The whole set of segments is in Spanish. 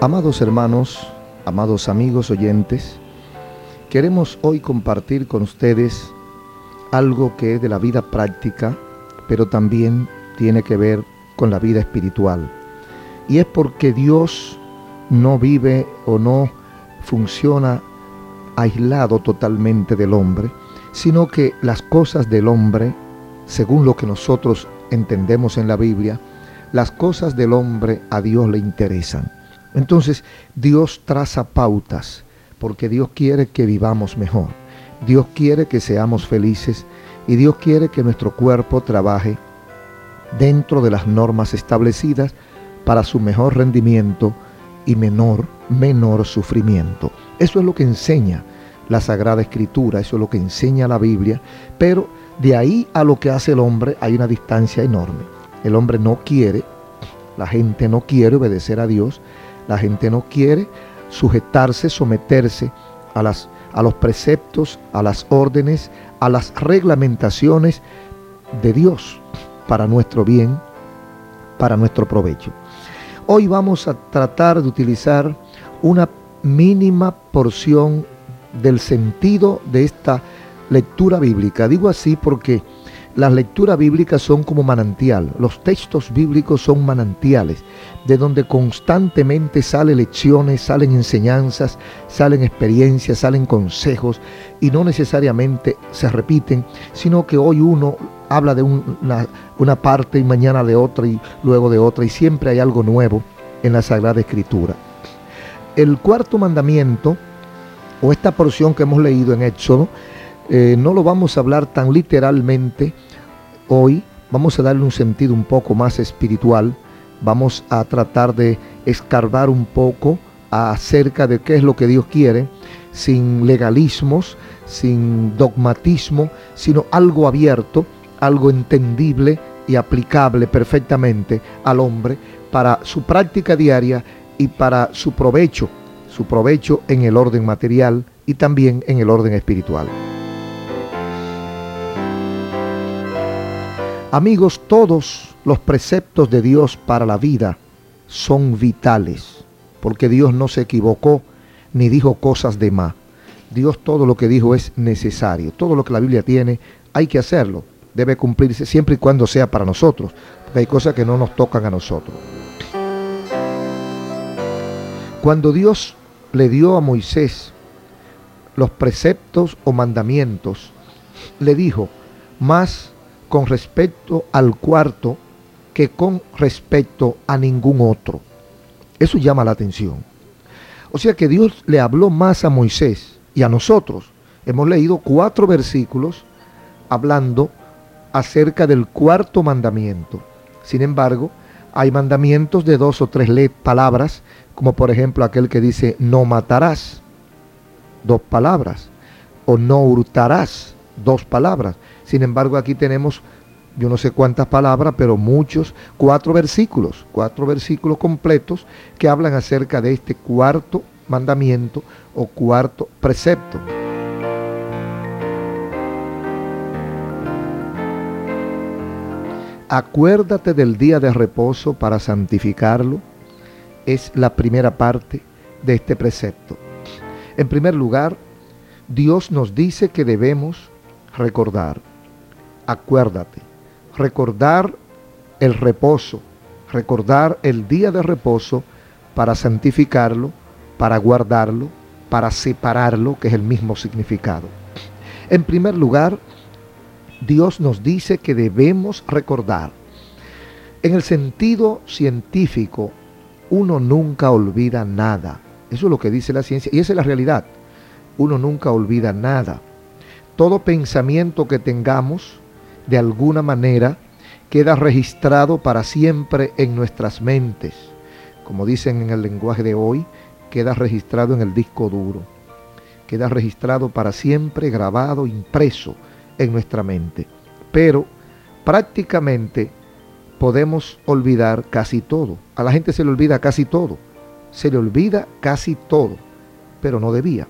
Amados hermanos, amados amigos oyentes, queremos hoy compartir con ustedes algo que es de la vida práctica, pero también tiene que ver con la vida espiritual. Y es porque Dios no vive o no funciona aislado totalmente del hombre, sino que las cosas del hombre, según lo que nosotros entendemos en la Biblia, las cosas del hombre a Dios le interesan. Entonces Dios traza pautas porque Dios quiere que vivamos mejor. Dios quiere que seamos felices y Dios quiere que nuestro cuerpo trabaje dentro de las normas establecidas para su mejor rendimiento y menor, menor sufrimiento. Eso es lo que enseña la Sagrada Escritura, eso es lo que enseña la Biblia, pero de ahí a lo que hace el hombre hay una distancia enorme. El hombre no quiere, la gente no quiere obedecer a Dios, la gente no quiere sujetarse, someterse a, las, a los preceptos, a las órdenes, a las reglamentaciones de Dios para nuestro bien, para nuestro provecho. Hoy vamos a tratar de utilizar una mínima porción del sentido de esta lectura bíblica. Digo así porque las lecturas bíblicas son como manantial, los textos bíblicos son manantiales, de donde constantemente salen lecciones, salen enseñanzas, salen experiencias, salen consejos, y no necesariamente se repiten, sino que hoy uno habla de una, una parte y mañana de otra y luego de otra, y siempre hay algo nuevo en la Sagrada Escritura. El cuarto mandamiento, o esta porción que hemos leído en Éxodo, eh, no lo vamos a hablar tan literalmente hoy, vamos a darle un sentido un poco más espiritual, vamos a tratar de escarbar un poco acerca de qué es lo que Dios quiere, sin legalismos, sin dogmatismo, sino algo abierto, algo entendible y aplicable perfectamente al hombre para su práctica diaria y para su provecho, su provecho en el orden material y también en el orden espiritual. Amigos, todos los preceptos de Dios para la vida son vitales, porque Dios no se equivocó ni dijo cosas de más. Dios todo lo que dijo es necesario. Todo lo que la Biblia tiene hay que hacerlo. Debe cumplirse siempre y cuando sea para nosotros, porque hay cosas que no nos tocan a nosotros. Cuando Dios le dio a Moisés los preceptos o mandamientos, le dijo, más con respecto al cuarto que con respecto a ningún otro. Eso llama la atención. O sea que Dios le habló más a Moisés y a nosotros. Hemos leído cuatro versículos hablando acerca del cuarto mandamiento. Sin embargo, hay mandamientos de dos o tres palabras, como por ejemplo aquel que dice no matarás, dos palabras, o no hurtarás, dos palabras. Sin embargo, aquí tenemos yo no sé cuántas palabras, pero muchos, cuatro versículos, cuatro versículos completos que hablan acerca de este cuarto mandamiento o cuarto precepto. Acuérdate del día de reposo para santificarlo. Es la primera parte de este precepto. En primer lugar, Dios nos dice que debemos recordar acuérdate. Recordar el reposo, recordar el día de reposo para santificarlo, para guardarlo, para separarlo, que es el mismo significado. En primer lugar, Dios nos dice que debemos recordar. En el sentido científico, uno nunca olvida nada. Eso es lo que dice la ciencia y esa es la realidad. Uno nunca olvida nada. Todo pensamiento que tengamos, de alguna manera queda registrado para siempre en nuestras mentes. Como dicen en el lenguaje de hoy, queda registrado en el disco duro. Queda registrado para siempre, grabado, impreso en nuestra mente. Pero prácticamente podemos olvidar casi todo. A la gente se le olvida casi todo. Se le olvida casi todo, pero no debía.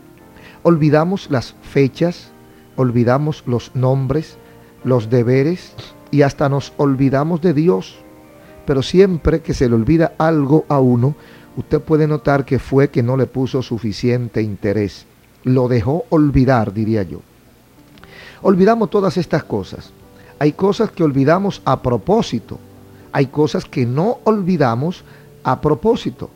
Olvidamos las fechas, olvidamos los nombres, los deberes y hasta nos olvidamos de Dios. Pero siempre que se le olvida algo a uno, usted puede notar que fue que no le puso suficiente interés. Lo dejó olvidar, diría yo. Olvidamos todas estas cosas. Hay cosas que olvidamos a propósito. Hay cosas que no olvidamos a propósito.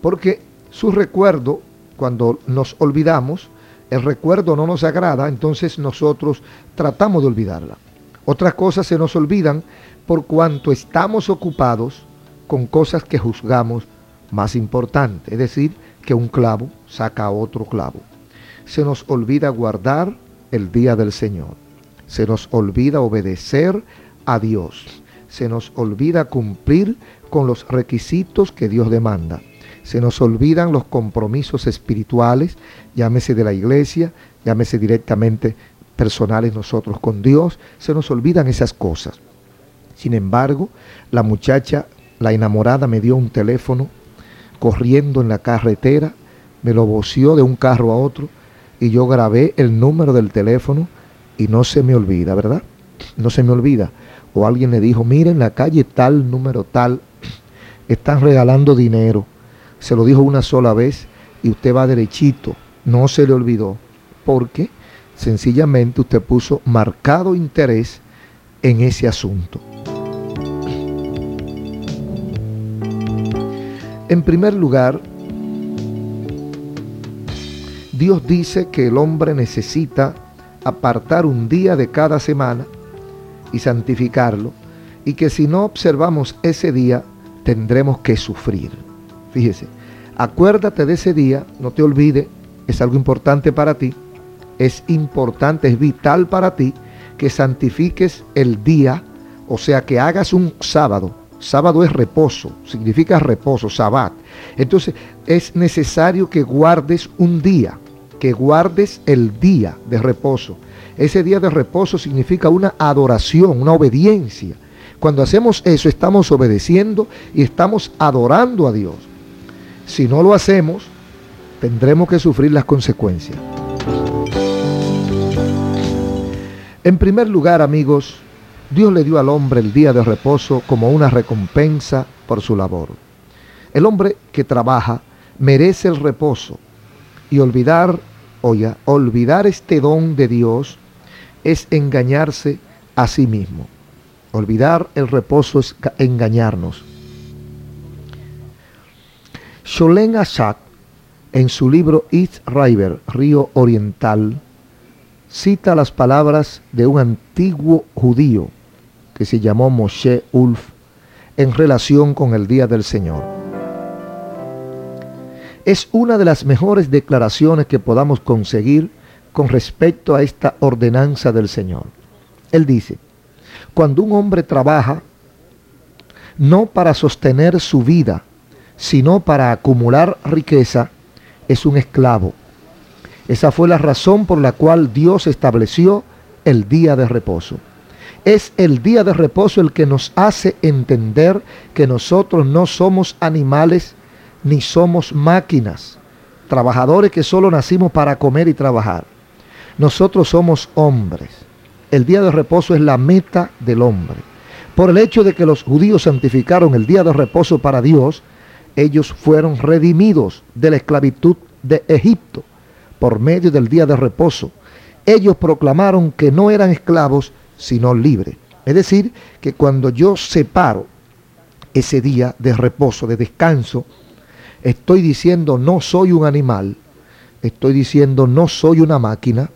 Porque su recuerdo, cuando nos olvidamos, el recuerdo no nos agrada, entonces nosotros tratamos de olvidarla. Otras cosas se nos olvidan por cuanto estamos ocupados con cosas que juzgamos más importantes, es decir, que un clavo saca otro clavo. Se nos olvida guardar el día del Señor. Se nos olvida obedecer a Dios. Se nos olvida cumplir con los requisitos que Dios demanda. Se nos olvidan los compromisos espirituales, llámese de la iglesia, llámese directamente personales nosotros con Dios. Se nos olvidan esas cosas. Sin embargo, la muchacha, la enamorada, me dio un teléfono corriendo en la carretera, me lo voció de un carro a otro y yo grabé el número del teléfono y no se me olvida, ¿verdad? No se me olvida. O alguien le dijo, miren, la calle tal, número tal, están regalando dinero. Se lo dijo una sola vez y usted va derechito. No se le olvidó. Porque sencillamente usted puso marcado interés en ese asunto. En primer lugar, Dios dice que el hombre necesita apartar un día de cada semana y santificarlo, y que si no observamos ese día, tendremos que sufrir. Fíjese, acuérdate de ese día, no te olvides, es algo importante para ti, es importante, es vital para ti que santifiques el día, o sea, que hagas un sábado. Sábado es reposo, significa reposo, sabbat. Entonces es necesario que guardes un día que guardes el día de reposo. Ese día de reposo significa una adoración, una obediencia. Cuando hacemos eso estamos obedeciendo y estamos adorando a Dios. Si no lo hacemos, tendremos que sufrir las consecuencias. En primer lugar, amigos, Dios le dio al hombre el día de reposo como una recompensa por su labor. El hombre que trabaja merece el reposo y olvidar Oiga, olvidar este don de Dios es engañarse a sí mismo. Olvidar el reposo es engañarnos. Sholem Ashak, en su libro East River, Río Oriental, cita las palabras de un antiguo judío que se llamó Moshe Ulf en relación con el día del Señor es una de las mejores declaraciones que podamos conseguir con respecto a esta ordenanza del Señor. Él dice, cuando un hombre trabaja, no para sostener su vida, sino para acumular riqueza, es un esclavo. Esa fue la razón por la cual Dios estableció el día de reposo. Es el día de reposo el que nos hace entender que nosotros no somos animales ni somos máquinas, trabajadores que solo nacimos para comer y trabajar. Nosotros somos hombres. El día de reposo es la meta del hombre. Por el hecho de que los judíos santificaron el día de reposo para Dios, ellos fueron redimidos de la esclavitud de Egipto por medio del día de reposo. Ellos proclamaron que no eran esclavos, sino libres. Es decir, que cuando yo separo ese día de reposo, de descanso, Estoy diciendo no soy un animal, estoy diciendo no soy una máquina,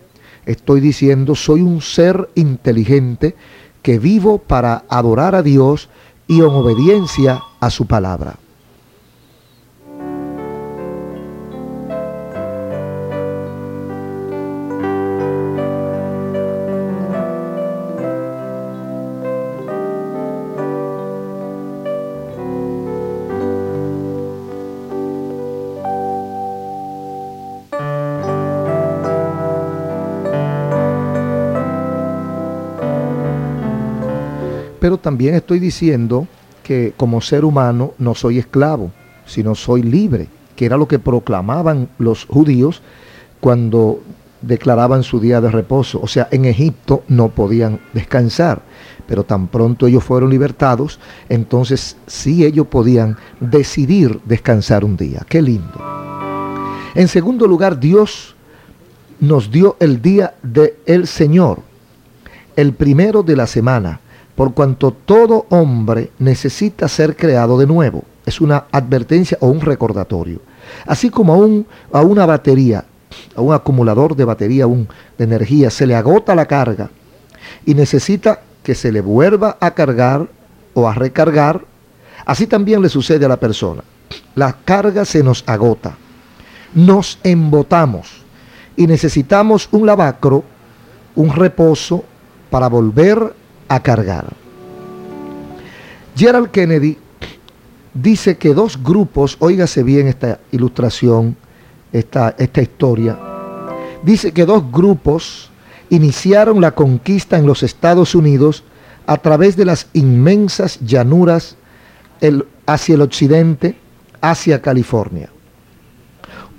estoy diciendo soy un ser inteligente que vivo para adorar a Dios y en obediencia a su palabra. También estoy diciendo que como ser humano no soy esclavo, sino soy libre, que era lo que proclamaban los judíos cuando declaraban su día de reposo. O sea, en Egipto no podían descansar, pero tan pronto ellos fueron libertados, entonces sí ellos podían decidir descansar un día. Qué lindo. En segundo lugar, Dios nos dio el día del Señor, el primero de la semana, por cuanto todo hombre necesita ser creado de nuevo. Es una advertencia o un recordatorio. Así como a, un, a una batería, a un acumulador de batería un, de energía, se le agota la carga y necesita que se le vuelva a cargar o a recargar, así también le sucede a la persona. La carga se nos agota, nos embotamos y necesitamos un lavacro, un reposo para volver a cargar. Gerald Kennedy dice que dos grupos, óigase bien esta ilustración, esta, esta historia, dice que dos grupos iniciaron la conquista en los Estados Unidos a través de las inmensas llanuras hacia el occidente, hacia California.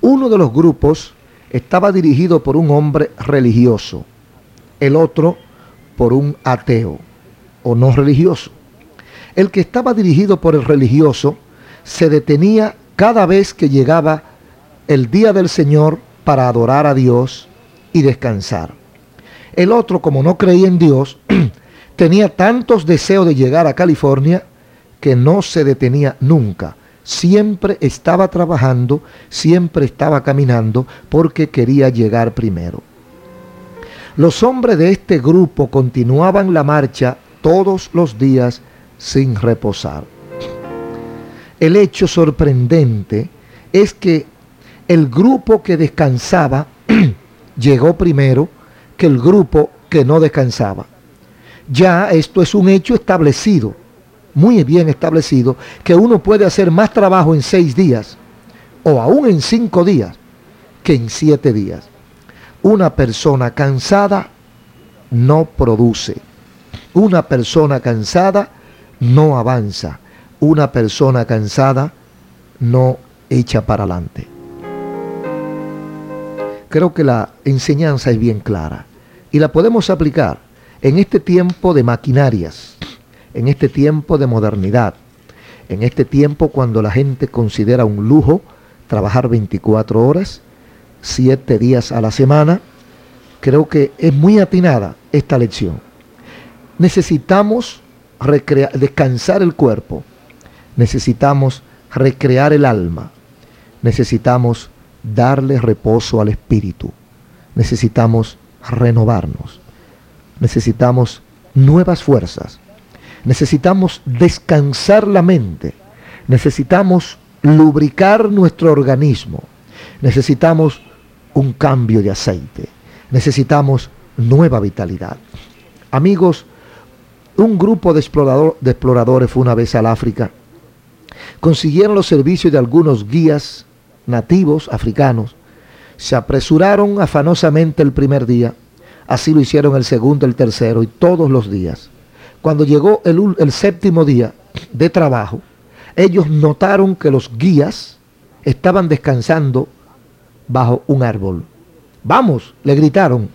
Uno de los grupos estaba dirigido por un hombre religioso, el otro por un ateo o no religioso. El que estaba dirigido por el religioso se detenía cada vez que llegaba el día del Señor para adorar a Dios y descansar. El otro, como no creía en Dios, tenía tantos deseos de llegar a California que no se detenía nunca. Siempre estaba trabajando, siempre estaba caminando porque quería llegar primero. Los hombres de este grupo continuaban la marcha todos los días sin reposar. El hecho sorprendente es que el grupo que descansaba llegó primero que el grupo que no descansaba. Ya esto es un hecho establecido, muy bien establecido, que uno puede hacer más trabajo en seis días o aún en cinco días que en siete días. Una persona cansada no produce. Una persona cansada no avanza. Una persona cansada no echa para adelante. Creo que la enseñanza es bien clara y la podemos aplicar en este tiempo de maquinarias, en este tiempo de modernidad, en este tiempo cuando la gente considera un lujo trabajar 24 horas siete días a la semana, creo que es muy atinada esta lección. Necesitamos descansar el cuerpo, necesitamos recrear el alma, necesitamos darle reposo al espíritu, necesitamos renovarnos, necesitamos nuevas fuerzas, necesitamos descansar la mente, necesitamos lubricar nuestro organismo, necesitamos un cambio de aceite. Necesitamos nueva vitalidad. Amigos, un grupo de, de exploradores fue una vez al África. Consiguieron los servicios de algunos guías nativos africanos. Se apresuraron afanosamente el primer día. Así lo hicieron el segundo, el tercero y todos los días. Cuando llegó el, el séptimo día de trabajo, ellos notaron que los guías estaban descansando bajo un árbol. Vamos, le gritaron.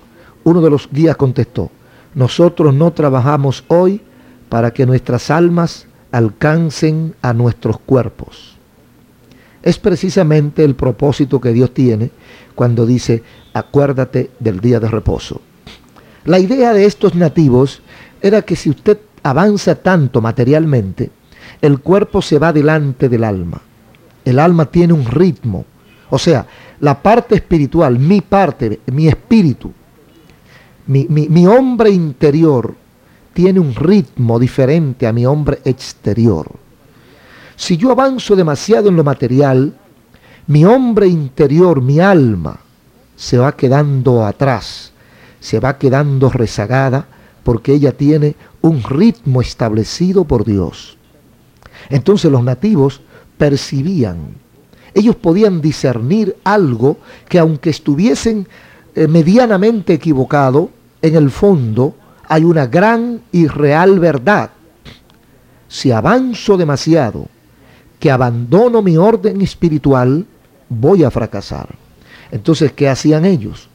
Uno de los guías contestó, nosotros no trabajamos hoy para que nuestras almas alcancen a nuestros cuerpos. Es precisamente el propósito que Dios tiene cuando dice, acuérdate del día de reposo. La idea de estos nativos era que si usted avanza tanto materialmente, el cuerpo se va delante del alma. El alma tiene un ritmo, o sea, la parte espiritual, mi parte, mi espíritu, mi, hombre interior tiene un ritmo diferente a mi hombre exterior. Si yo avanzo demasiado en lo material, mi hombre interior, mi alma, se va quedando atrás, se va quedando rezagada porque ella tiene un ritmo establecido por Dios. Entonces los nativos percibían ellos podían discernir algo que aunque estuviesen eh, medianamente equivocado, en el fondo hay una gran y real verdad. Si avanzo demasiado, que abandono mi orden espiritual, voy a fracasar. Entonces, ¿qué hacían ellos?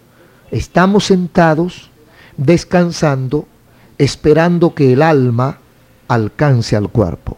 Estamos sentados, descansando, esperando que el alma alcance al cuerpo.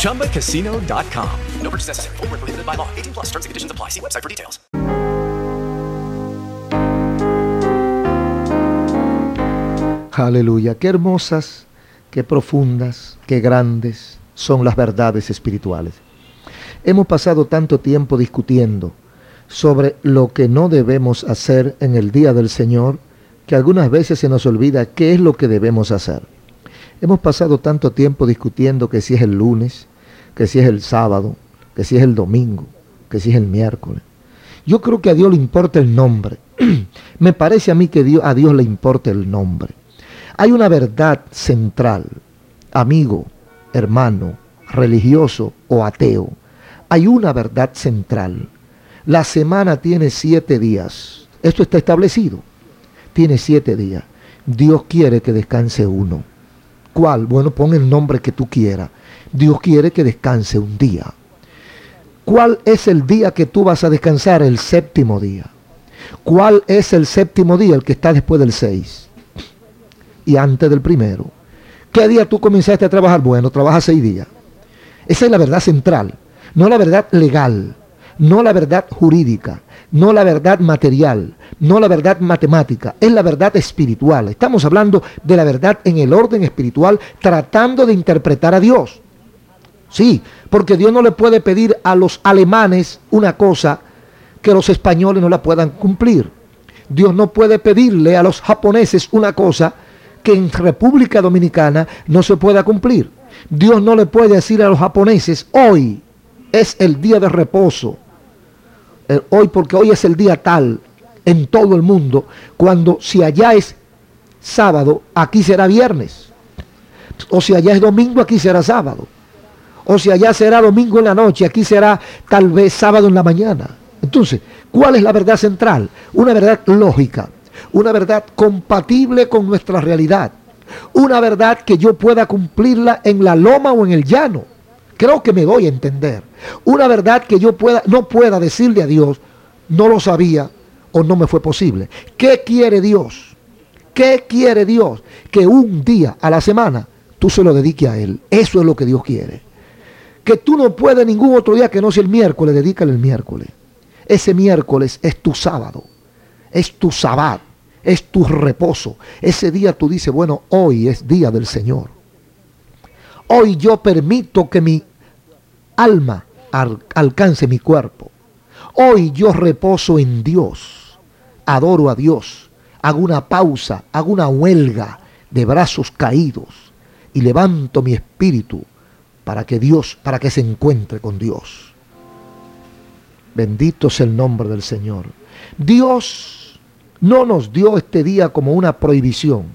ChumbaCasino.com. No purchase necessary. Void were prohibited by law. 18 plus terms and conditions apply. See website for details. Aleluya, qué hermosas, qué profundas, qué grandes son las verdades espirituales. Hemos pasado tanto tiempo discutiendo sobre lo que no debemos hacer en el día del Señor que algunas veces se nos olvida qué es lo que debemos hacer. Hemos pasado tanto tiempo discutiendo que si es el lunes, que si es el sábado, que si es el domingo, que si es el miércoles. Yo creo que a Dios le importa el nombre. Me parece a mí que Dios, a Dios le importa el nombre. Hay una verdad central, amigo, hermano, religioso o ateo. Hay una verdad central. La semana tiene siete días. Esto está establecido. Tiene siete días. Dios quiere que descanse uno. ¿Cuál? Bueno, pon el nombre que tú quieras. Dios quiere que descanse un día. ¿Cuál es el día que tú vas a descansar? El séptimo día. ¿Cuál es el séptimo día? El que está después del seis y antes del primero. ¿Qué día tú comenzaste a trabajar? Bueno, trabaja seis días. Esa es la verdad central, no la verdad legal, no la verdad jurídica, no la verdad material, no la verdad matemática, es la verdad espiritual. Estamos hablando de la verdad en el orden espiritual, tratando de interpretar a Dios. Sí, porque Dios no le puede pedir a los alemanes una cosa que los españoles no la puedan cumplir. Dios no puede pedirle a los japoneses una cosa que en República Dominicana no se pueda cumplir. Dios no le puede decir a los japoneses, hoy es el día de reposo. Eh, hoy porque hoy es el día tal en todo el mundo, cuando si allá es sábado, aquí será viernes. O si allá es domingo, aquí será sábado. O si allá será domingo en la noche, aquí será tal vez sábado en la mañana. Entonces, ¿cuál es la verdad central? Una verdad lógica una verdad compatible con nuestra realidad, una verdad que yo pueda cumplirla en la loma o en el llano. Creo que me doy a entender. Una verdad que yo pueda, no pueda decirle a Dios, no lo sabía o no me fue posible. ¿Qué quiere Dios? ¿Qué quiere Dios? Que un día a la semana tú se lo dediques a Él. Eso es lo que Dios quiere. Que tú no puedes ningún otro día que no sea el miércoles, dedícale el miércoles. Ese miércoles es tu sábado, es tu sabbat es tu reposo. Ese día tú dices, bueno, hoy es día del Señor. Hoy yo permito que mi alma alcance mi cuerpo. Hoy yo reposo en Dios. Adoro a Dios. Hago una pausa, hago una huelga de brazos caídos y levanto mi espíritu para que Dios, para que se encuentre con Dios. Bendito es el nombre del Señor. Dios no nos dio este día como una prohibición,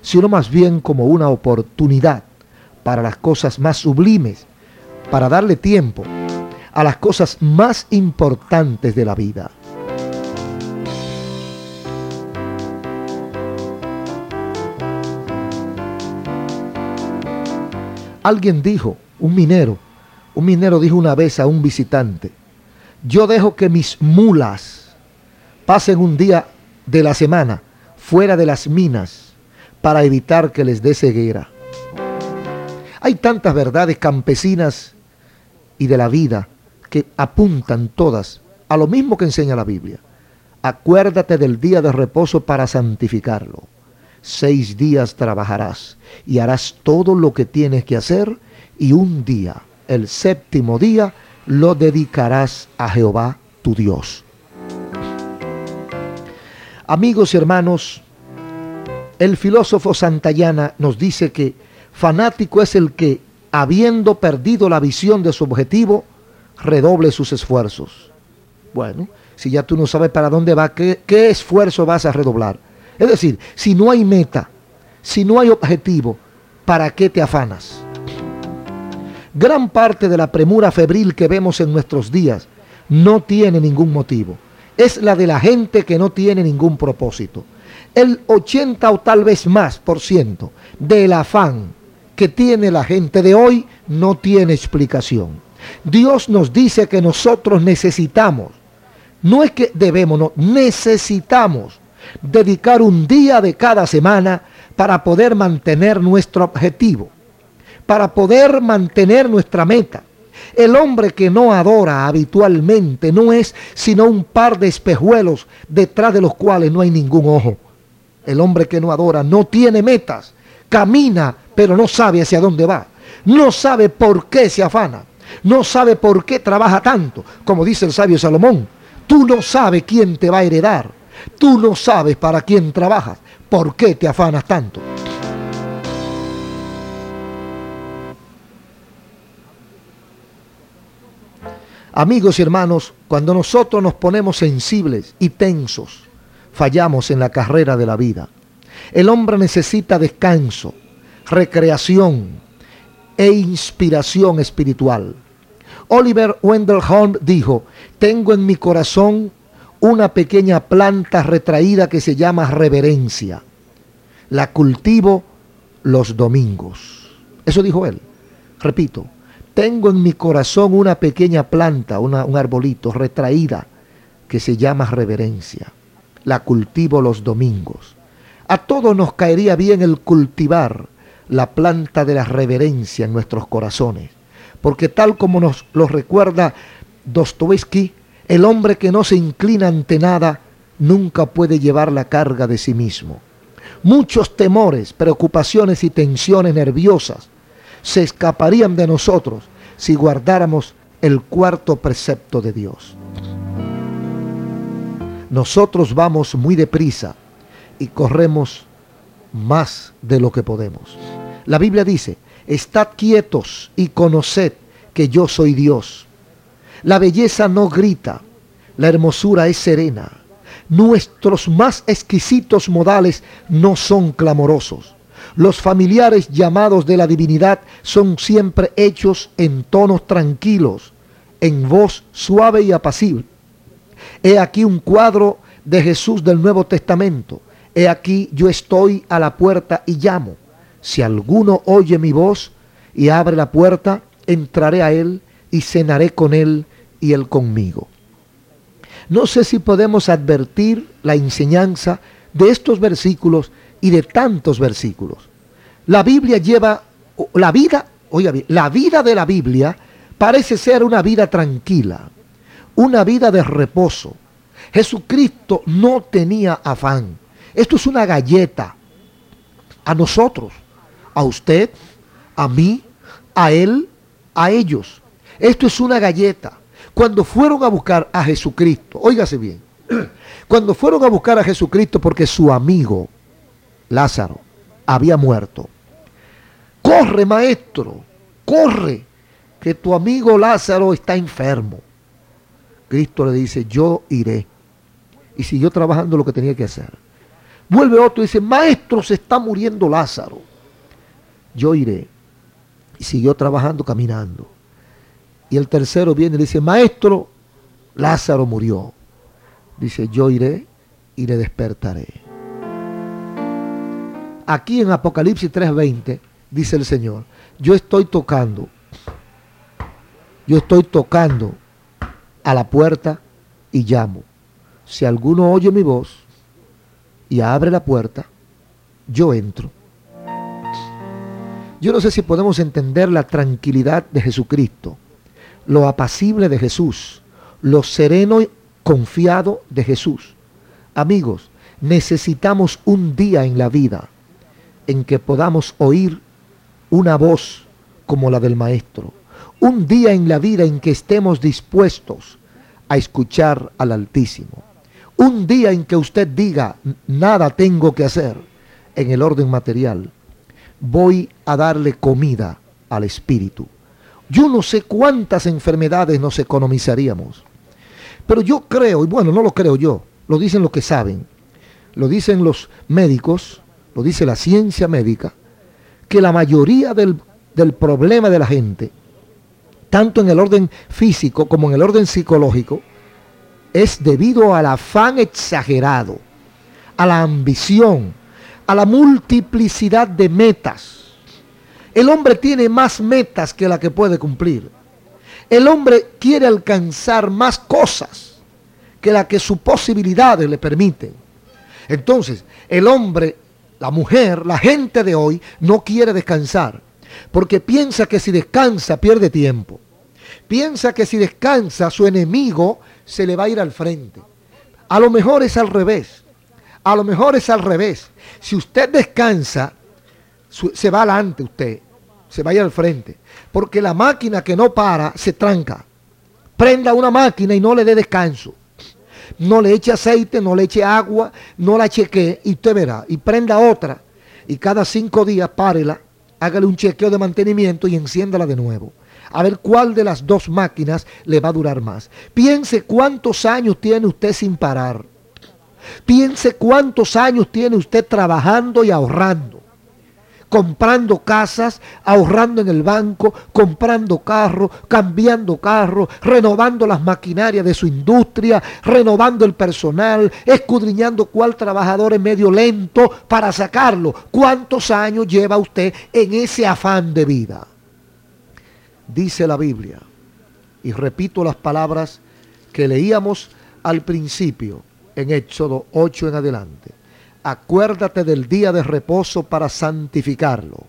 sino más bien como una oportunidad para las cosas más sublimes, para darle tiempo a las cosas más importantes de la vida. Alguien dijo, un minero, un minero dijo una vez a un visitante, yo dejo que mis mulas pasen un día de la semana fuera de las minas para evitar que les dé ceguera. Hay tantas verdades campesinas y de la vida que apuntan todas a lo mismo que enseña la Biblia. Acuérdate del día de reposo para santificarlo. Seis días trabajarás y harás todo lo que tienes que hacer y un día, el séptimo día, lo dedicarás a Jehová tu Dios. Amigos y hermanos, el filósofo Santayana nos dice que fanático es el que, habiendo perdido la visión de su objetivo, redoble sus esfuerzos. Bueno, si ya tú no sabes para dónde va, ¿qué, qué esfuerzo vas a redoblar? Es decir, si no hay meta, si no hay objetivo, ¿para qué te afanas? Gran parte de la premura febril que vemos en nuestros días no tiene ningún motivo. Es la de la gente que no tiene ningún propósito. El 80 o tal vez más por ciento del afán que tiene la gente de hoy no tiene explicación. Dios nos dice que nosotros necesitamos, no es que debemos, no, necesitamos dedicar un día de cada semana para poder mantener nuestro objetivo, para poder mantener nuestra meta. El hombre que no adora habitualmente no es sino un par de espejuelos detrás de los cuales no hay ningún ojo. El hombre que no adora no tiene metas, camina pero no sabe hacia dónde va, no sabe por qué se afana, no sabe por qué trabaja tanto, como dice el sabio Salomón. Tú no sabes quién te va a heredar, tú no sabes para quién trabajas, por qué te afanas tanto. Amigos y hermanos, cuando nosotros nos ponemos sensibles y tensos, fallamos en la carrera de la vida. El hombre necesita descanso, recreación e inspiración espiritual. Oliver Wendell Holmes dijo, tengo en mi corazón una pequeña planta retraída que se llama reverencia. La cultivo los domingos. Eso dijo él. Repito, tengo en mi corazón una pequeña planta, un arbolito retraída que se llama reverencia. La cultivo los domingos. A todos nos caería bien el cultivar la planta de la reverencia en nuestros corazones. Porque tal como nos lo recuerda Dostoevsky, el hombre que no se inclina ante nada nunca puede llevar la carga de sí mismo. Muchos temores, preocupaciones y tensiones nerviosas se escaparían de nosotros si guardáramos el cuarto precepto de Dios. Nosotros vamos muy deprisa y corremos más de lo que podemos. La Biblia dice, estad quietos y conoced que yo soy Dios. La belleza no grita, la hermosura es serena. Nuestros más exquisitos modales no son clamorosos. Los familiares llamados de la divinidad son siempre hechos en tonos tranquilos, en voz suave y apacible. He aquí un cuadro de Jesús del Nuevo Testamento. He aquí yo estoy a la puerta y llamo. Si alguno oye mi voz y abre la puerta, entraré a él y cenaré con él y él conmigo. No sé si podemos advertir la enseñanza de estos versículos y de tantos versículos. La Biblia lleva la vida, oiga bien, la vida de la Biblia parece ser una vida tranquila, una vida de reposo. Jesucristo no tenía afán. Esto es una galleta a nosotros, a usted, a mí, a él, a ellos. Esto es una galleta. Cuando fueron a buscar a Jesucristo, óigase bien, cuando fueron a buscar a Jesucristo porque su amigo Lázaro había muerto, corre maestro, corre, que tu amigo Lázaro está enfermo. Cristo le dice, yo iré. Y siguió trabajando lo que tenía que hacer. Vuelve otro y dice, maestro, se está muriendo Lázaro. Yo iré. Y siguió trabajando, caminando. Y el tercero viene y dice, maestro, Lázaro murió. Dice, yo iré y le despertaré. Aquí en Apocalipsis 3:20 dice el Señor, yo estoy tocando, yo estoy tocando a la puerta y llamo. Si alguno oye mi voz y abre la puerta, yo entro. Yo no sé si podemos entender la tranquilidad de Jesucristo, lo apacible de Jesús, lo sereno y confiado de Jesús. Amigos, necesitamos un día en la vida en que podamos oír una voz como la del Maestro. Un día en la vida en que estemos dispuestos a escuchar al Altísimo. Un día en que usted diga, nada tengo que hacer en el orden material. Voy a darle comida al Espíritu. Yo no sé cuántas enfermedades nos economizaríamos. Pero yo creo, y bueno, no lo creo yo, lo dicen los que saben, lo dicen los médicos, lo dice la ciencia médica, que la mayoría del, del problema de la gente, tanto en el orden físico como en el orden psicológico, es debido al afán exagerado, a la ambición, a la multiplicidad de metas. El hombre tiene más metas que la que puede cumplir. El hombre quiere alcanzar más cosas que la que sus posibilidades le permiten. Entonces, el hombre, la mujer, la gente de hoy no quiere descansar, porque piensa que si descansa pierde tiempo. Piensa que si descansa su enemigo se le va a ir al frente. A lo mejor es al revés. A lo mejor es al revés. Si usted descansa, se va adelante usted. Se va a ir al frente. Porque la máquina que no para se tranca. Prenda una máquina y no le dé descanso. No le eche aceite, no le eche agua, no la chequee y usted verá. Y prenda otra. Y cada cinco días párela, hágale un chequeo de mantenimiento y enciéndala de nuevo a ver cuál de las dos máquinas le va a durar más. Piense cuántos años tiene usted sin parar. Piense cuántos años tiene usted trabajando y ahorrando. Comprando casas, ahorrando en el banco, comprando carros, cambiando carros, renovando las maquinarias de su industria, renovando el personal, escudriñando cuál trabajador es medio lento para sacarlo. ¿Cuántos años lleva usted en ese afán de vida? dice la Biblia, y repito las palabras que leíamos al principio en Éxodo 8 en adelante. Acuérdate del día de reposo para santificarlo.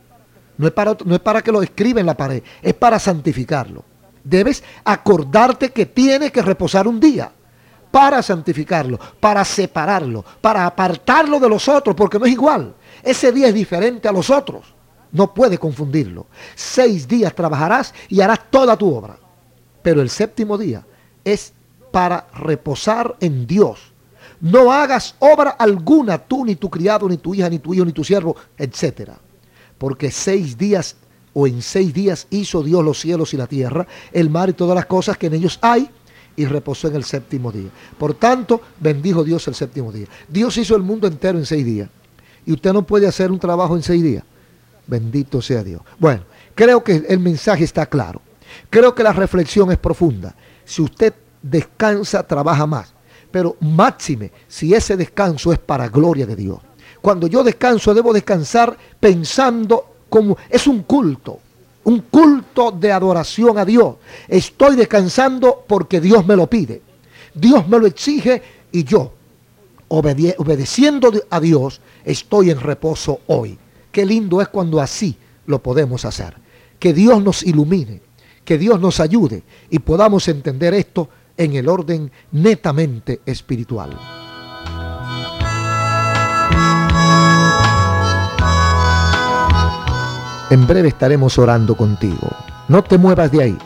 No es para, no es para que lo escriba en la pared, es para santificarlo. Debes acordarte que tienes que reposar un día para santificarlo, para separarlo, para apartarlo de los otros, porque no es igual. Ese día es diferente a los otros. No puede confundirlo. Seis días trabajarás y harás toda tu obra. Pero el séptimo día es para reposar en Dios. No hagas obra alguna tú, ni tu criado, ni tu hija, ni tu hijo, ni tu siervo, etc. Porque seis días o en seis días hizo Dios los cielos y la tierra, el mar y todas las cosas que en ellos hay, y reposó en el séptimo día. Por tanto, bendijo Dios el séptimo día. Dios hizo el mundo entero en seis días. Y usted no puede hacer un trabajo en seis días. Bendito sea Dios. Bueno, creo que el mensaje está claro. Creo que la reflexión es profunda. Si usted descansa, trabaja más. Pero máxime, si ese descanso es para gloria de Dios. Cuando yo descanso, debo descansar pensando como es un culto, un culto de adoración a Dios. Estoy descansando porque Dios me lo pide. Dios me lo exige y yo, obedeciendo a Dios, estoy en reposo hoy. Qué lindo es cuando así lo podemos hacer. Que Dios nos ilumine, que Dios nos ayude y podamos entender esto en el orden netamente espiritual. En breve estaremos orando contigo. No te muevas de ahí.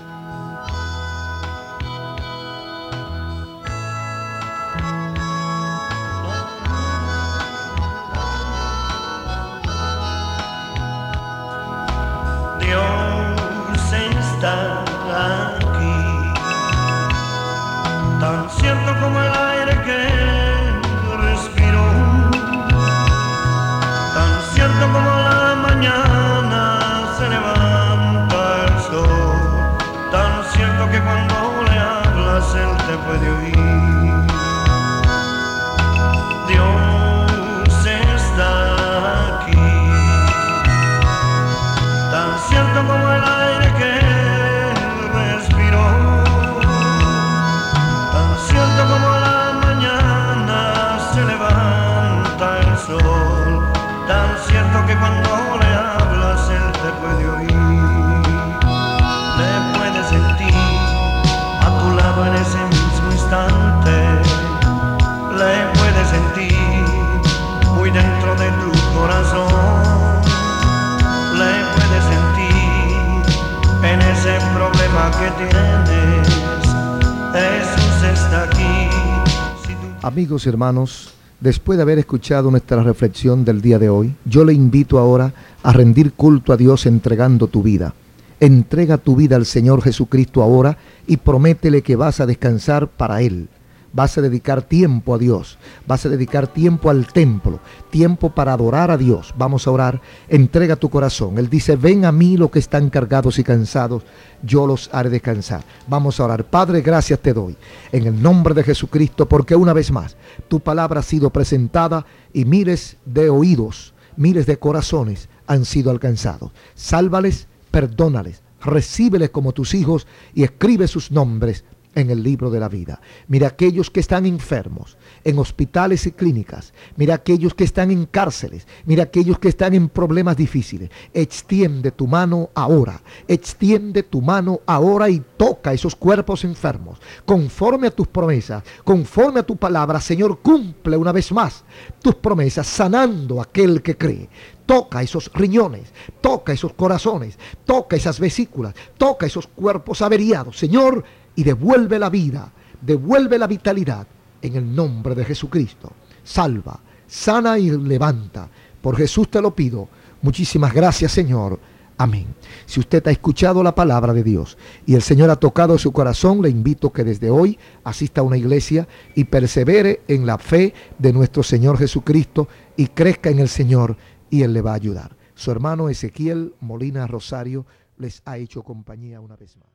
Amigos y hermanos, después de haber escuchado nuestra reflexión del día de hoy, yo le invito ahora a rendir culto a Dios entregando tu vida. Entrega tu vida al Señor Jesucristo ahora y prométele que vas a descansar para Él. Vas a dedicar tiempo a Dios, vas a dedicar tiempo al templo, tiempo para adorar a Dios. Vamos a orar, entrega tu corazón. Él dice, ven a mí los que están cargados y cansados, yo los haré descansar. Vamos a orar. Padre, gracias te doy en el nombre de Jesucristo, porque una vez más tu palabra ha sido presentada y miles de oídos, miles de corazones han sido alcanzados. Sálvales, perdónales, recíbeles como tus hijos y escribe sus nombres en el libro de la vida. Mira aquellos que están enfermos en hospitales y clínicas. Mira aquellos que están en cárceles. Mira aquellos que están en problemas difíciles. Extiende tu mano ahora. Extiende tu mano ahora y toca esos cuerpos enfermos. Conforme a tus promesas, conforme a tu palabra, Señor, cumple una vez más tus promesas sanando a aquel que cree. Toca esos riñones, toca esos corazones, toca esas vesículas, toca esos cuerpos averiados, Señor, y devuelve la vida, devuelve la vitalidad en el nombre de Jesucristo. Salva, sana y levanta. Por Jesús te lo pido. Muchísimas gracias, Señor. Amén. Si usted ha escuchado la palabra de Dios y el Señor ha tocado su corazón, le invito que desde hoy asista a una iglesia y persevere en la fe de nuestro Señor Jesucristo y crezca en el Señor y Él le va a ayudar. Su hermano Ezequiel Molina Rosario les ha hecho compañía una vez más.